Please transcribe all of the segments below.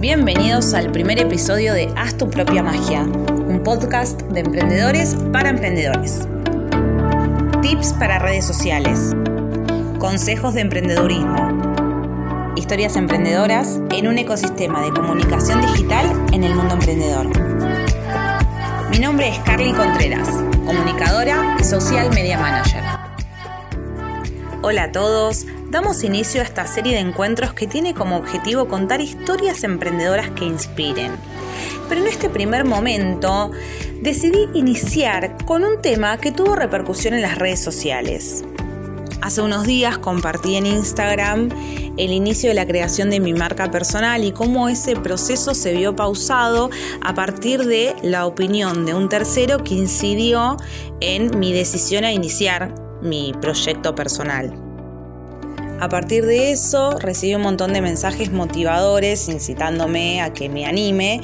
Bienvenidos al primer episodio de Haz tu propia magia, un podcast de emprendedores para emprendedores. Tips para redes sociales, consejos de emprendedurismo, historias emprendedoras en un ecosistema de comunicación digital en el mundo emprendedor. Mi nombre es Carly Contreras, comunicadora y social media manager. Hola a todos, damos inicio a esta serie de encuentros que tiene como objetivo contar historias emprendedoras que inspiren. Pero en este primer momento decidí iniciar con un tema que tuvo repercusión en las redes sociales. Hace unos días compartí en Instagram el inicio de la creación de mi marca personal y cómo ese proceso se vio pausado a partir de la opinión de un tercero que incidió en mi decisión a iniciar mi proyecto personal. A partir de eso recibí un montón de mensajes motivadores incitándome a que me anime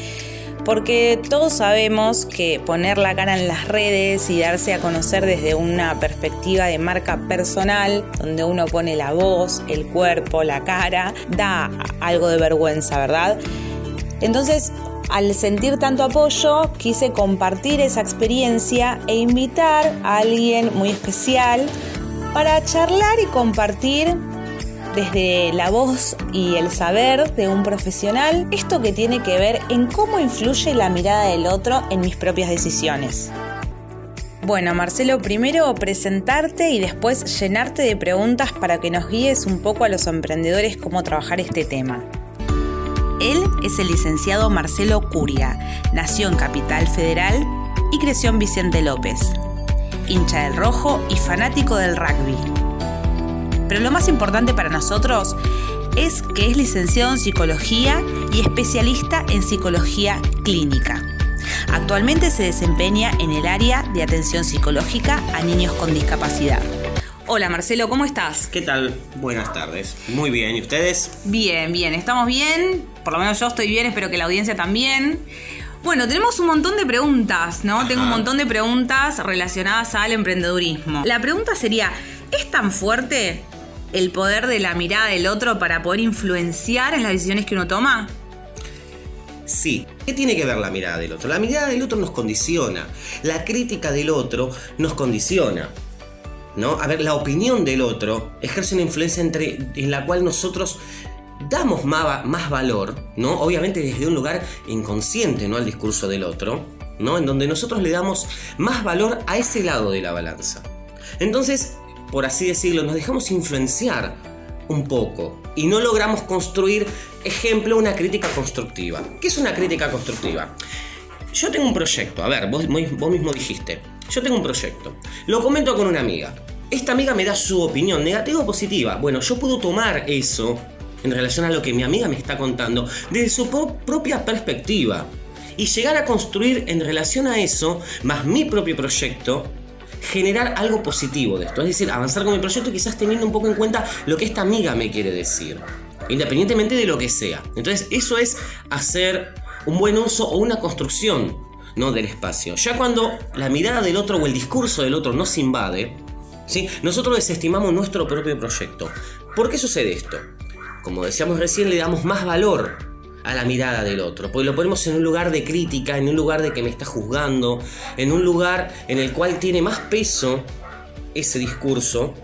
porque todos sabemos que poner la cara en las redes y darse a conocer desde una perspectiva de marca personal, donde uno pone la voz, el cuerpo, la cara, da algo de vergüenza, ¿verdad? Entonces, al sentir tanto apoyo, quise compartir esa experiencia e invitar a alguien muy especial para charlar y compartir desde la voz y el saber de un profesional, esto que tiene que ver en cómo influye la mirada del otro en mis propias decisiones. Bueno, Marcelo, primero presentarte y después llenarte de preguntas para que nos guíes un poco a los emprendedores cómo trabajar este tema. Él es el licenciado Marcelo Curia, nació en Capital Federal y creció en Vicente López, hincha del rojo y fanático del rugby. Pero lo más importante para nosotros es que es licenciado en psicología y especialista en psicología clínica. Actualmente se desempeña en el área de atención psicológica a niños con discapacidad. Hola Marcelo, ¿cómo estás? ¿Qué tal? Buenas tardes. Muy bien, ¿y ustedes? Bien, bien, estamos bien. Por lo menos yo estoy bien, espero que la audiencia también. Bueno, tenemos un montón de preguntas, ¿no? Tengo un montón de preguntas relacionadas al emprendedurismo. La pregunta sería, ¿es tan fuerte el poder de la mirada del otro para poder influenciar en las decisiones que uno toma? Sí. ¿Qué tiene que ver la mirada del otro? La mirada del otro nos condiciona. La crítica del otro nos condiciona. ¿No? A ver, la opinión del otro ejerce una influencia entre, en la cual nosotros damos más, más valor, ¿no? Obviamente desde un lugar inconsciente, ¿no? Al discurso del otro, ¿no? En donde nosotros le damos más valor a ese lado de la balanza. Entonces, por así decirlo, nos dejamos influenciar un poco y no logramos construir, ejemplo, una crítica constructiva. ¿Qué es una crítica constructiva? Yo tengo un proyecto, a ver, vos, vos mismo dijiste, yo tengo un proyecto, lo comento con una amiga. Esta amiga me da su opinión, negativa o positiva. Bueno, yo puedo tomar eso en relación a lo que mi amiga me está contando desde su propia perspectiva y llegar a construir en relación a eso, más mi propio proyecto, generar algo positivo de esto. Es decir, avanzar con mi proyecto quizás teniendo un poco en cuenta lo que esta amiga me quiere decir. Independientemente de lo que sea. Entonces, eso es hacer un buen uso o una construcción ¿no? del espacio. Ya cuando la mirada del otro o el discurso del otro nos invade, ¿sí? nosotros desestimamos nuestro propio proyecto. ¿Por qué sucede esto? Como decíamos recién, le damos más valor a la mirada del otro, porque lo ponemos en un lugar de crítica, en un lugar de que me está juzgando, en un lugar en el cual tiene más peso ese discurso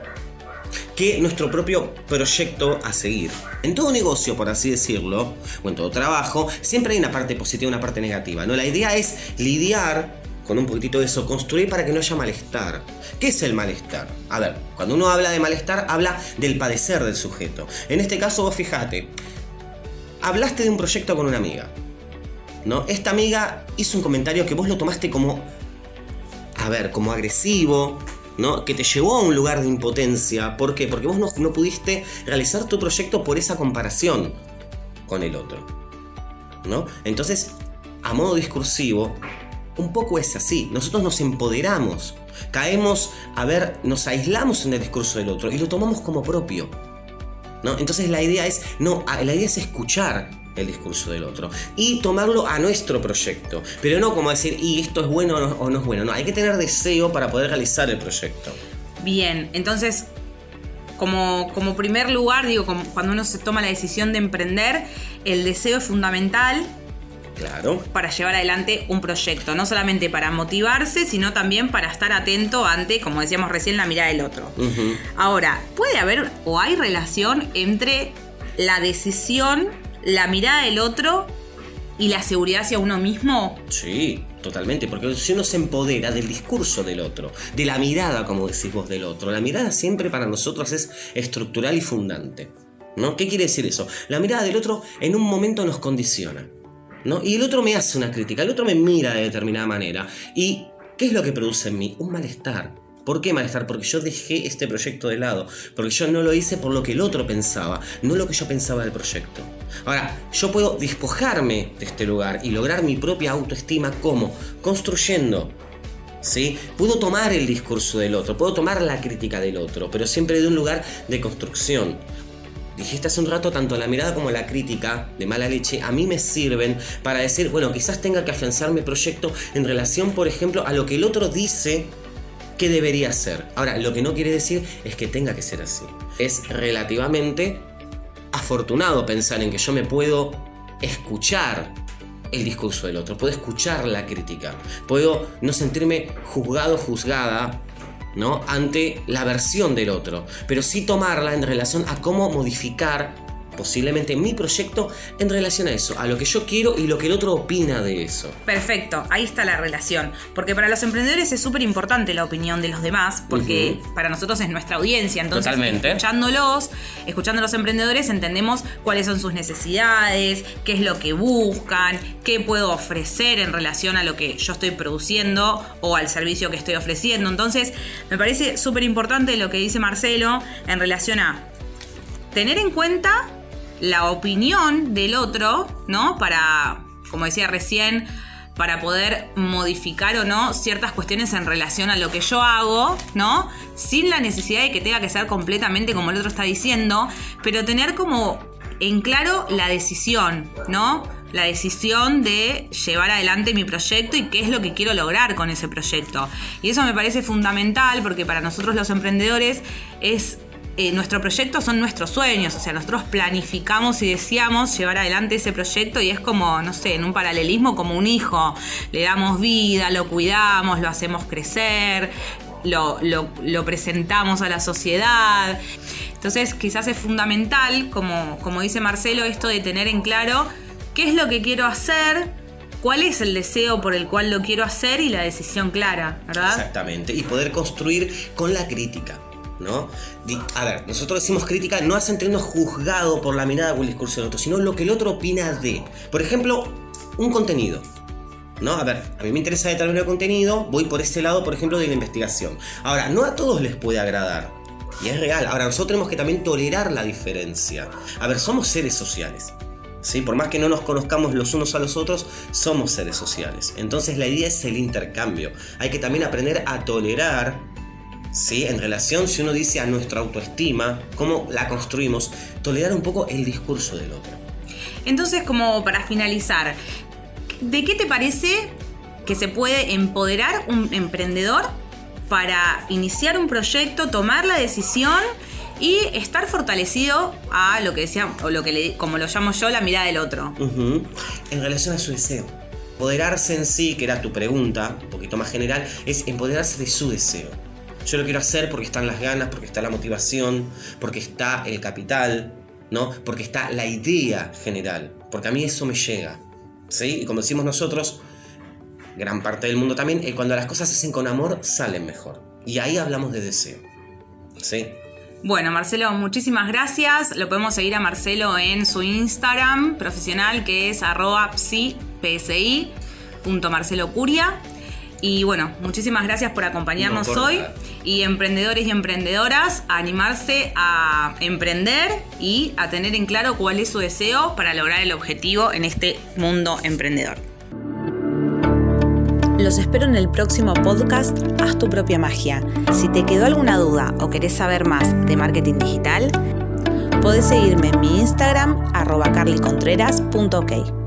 que nuestro propio proyecto a seguir. En todo negocio, por así decirlo, o en todo trabajo, siempre hay una parte positiva y una parte negativa. ¿no? La idea es lidiar con un poquitito de eso, construir para que no haya malestar. ¿Qué es el malestar? A ver, cuando uno habla de malestar, habla del padecer del sujeto. En este caso, vos fijate, hablaste de un proyecto con una amiga. ¿No? Esta amiga hizo un comentario que vos lo tomaste como, a ver, como agresivo, ¿no? Que te llevó a un lugar de impotencia. ¿Por qué? Porque vos no, no pudiste realizar tu proyecto por esa comparación con el otro. ¿No? Entonces, a modo discursivo, un poco es así. Nosotros nos empoderamos, caemos, a ver, nos aislamos en el discurso del otro y lo tomamos como propio. Entonces la idea es, no, la idea es escuchar el discurso del otro y tomarlo a nuestro proyecto, pero no como decir, y esto es bueno o no, es bueno, no, hay que tener deseo para poder realizar el proyecto. Bien, entonces como, como primer lugar, digo, cuando uno se toma la decisión de emprender, el deseo es fundamental Claro. Para llevar adelante un proyecto, no solamente para motivarse, sino también para estar atento ante, como decíamos recién, la mirada del otro. Ahora, ¿puede haber o hay relación entre la decisión, la mirada del otro y la seguridad hacia uno mismo? Sí, totalmente, porque si uno se empodera del discurso del otro, de la mirada, como decís vos, del otro, la mirada siempre para nosotros es estructural y fundante. ¿No? ¿Qué quiere decir eso? La mirada del otro en un momento nos condiciona. Y el otro me hace una crítica, el otro me mira de determinada manera. ¿Y qué es lo que produce en mí? Un malestar. ¿Por qué malestar? Porque yo dejé este proyecto de lado, porque yo no lo hice por lo que el otro pensaba, no lo que yo pensaba del proyecto. Ahora, yo puedo despojarme de este lugar y lograr mi propia autoestima como construyendo ¿Sí? Puedo tomar el discurso del otro, puedo tomar la crítica del otro, pero siempre de un lugar de construcción dijiste hace un rato, tanto la mirada como la crítica de mala leche a mí me sirven para decir, bueno, quizás tenga que afianzar mi proyecto en relación, por ejemplo, a lo que el otro dice que debería ser. Ahora, lo que no quiere decir es que tenga que ser así. Es relativamente afortunado pensar en que yo me puedo escuchar el discurso del otro, puedo escuchar la crítica, puedo no sentirme juzgado, juzgada ¿no? ante la versión del otro, pero sí tomarla en relación a cómo modificar posiblemente mi proyecto en relación a eso, a lo que yo quiero y lo que el otro opina de eso. Perfecto, ahí está la relación, porque para los emprendedores es súper importante la opinión de los demás, porque para nosotros es nuestra audiencia, entonces escuchándolos, escuchando a los emprendedores entendemos cuáles son sus necesidades, qué es lo que buscan, qué puedo ofrecer en relación a lo que yo estoy produciendo o al servicio que estoy ofreciendo. Entonces, me parece súper importante lo que dice Marcelo en relación a tener en cuenta la opinión del otro, ¿no? Para, como decía recién, para poder modificar o no ciertas cuestiones en relación a lo que yo hago, ¿no? Sin la necesidad de que tenga que ser completamente como el otro está diciendo, pero tener como en claro la decisión, ¿no? La decisión de llevar adelante mi proyecto y qué es lo que quiero lograr con ese proyecto. Y eso me parece fundamental porque para nosotros los emprendedores es eh, nuestro proyecto son nuestros sueños, o sea, nosotros planificamos y deseamos llevar adelante ese proyecto y es como, no sé, en un paralelismo como un hijo, le damos vida, lo cuidamos, lo hacemos crecer, lo, lo, presentamos a la sociedad. Entonces, quizás es fundamental, como, como dice Marcelo, esto de tener en claro qué es lo que quiero hacer, cuál es el deseo por el cual lo quiero hacer y la decisión clara, ¿verdad? Exactamente, y poder construir con la crítica. ¿No? A ver, nosotros decimos crítica no hace entendiendo juzgado por la mirada o el discurso del otro, sino lo que el otro opina de. Por ejemplo, un contenido. ¿No? A ver, a mí me interesa determinado contenido, voy por este lado, por ejemplo, de la investigación. Ahora, no a todos les puede agradar. Y es real. Ahora, nosotros tenemos que también tolerar la diferencia. A ver, somos seres sociales. ¿Sí? Por más que no nos conozcamos los unos a los otros, somos seres sociales. Entonces la idea es el intercambio. Hay que también aprender a tolerar ¿sí? En relación, si uno dice a nuestra autoestima, cómo la construimos, tolerar un poco el discurso del otro. Entonces, como para finalizar, ¿de qué te parece que se puede empoderar un emprendedor para iniciar un proyecto, tomar la decisión y estar fortalecido a lo que decía, o lo que le, como lo llamo yo, la mirada del otro? En relación a su deseo. Empoderarse en sí, que era tu pregunta, un poquito más general, es empoderarse de su deseo yo lo quiero hacer porque están las ganas, porque está la motivación, porque está el capital, ¿no? Porque está la idea general, porque a mí eso me llega, ¿sí? Y como decimos nosotros, gran parte del mundo también, eh, cuando las cosas se hacen con amor, salen mejor. Y ahí hablamos de deseo, ¿sí? Bueno, Marcelo, muchísimas gracias. Lo podemos seguir a Marcelo en su Instagram profesional que es arroba psi.marcelocuria. Y bueno, muchísimas gracias por acompañarnos hoy. Y emprendedores y emprendedoras, a animarse a emprender y a tener en claro cuál es su deseo para lograr el objetivo en este mundo emprendedor. Los espero en el próximo podcast Haz tu propia magia. Si te quedó alguna duda o querés saber más de marketing digital, podés seguirme en mi Instagram arroba carlycontreras.ok.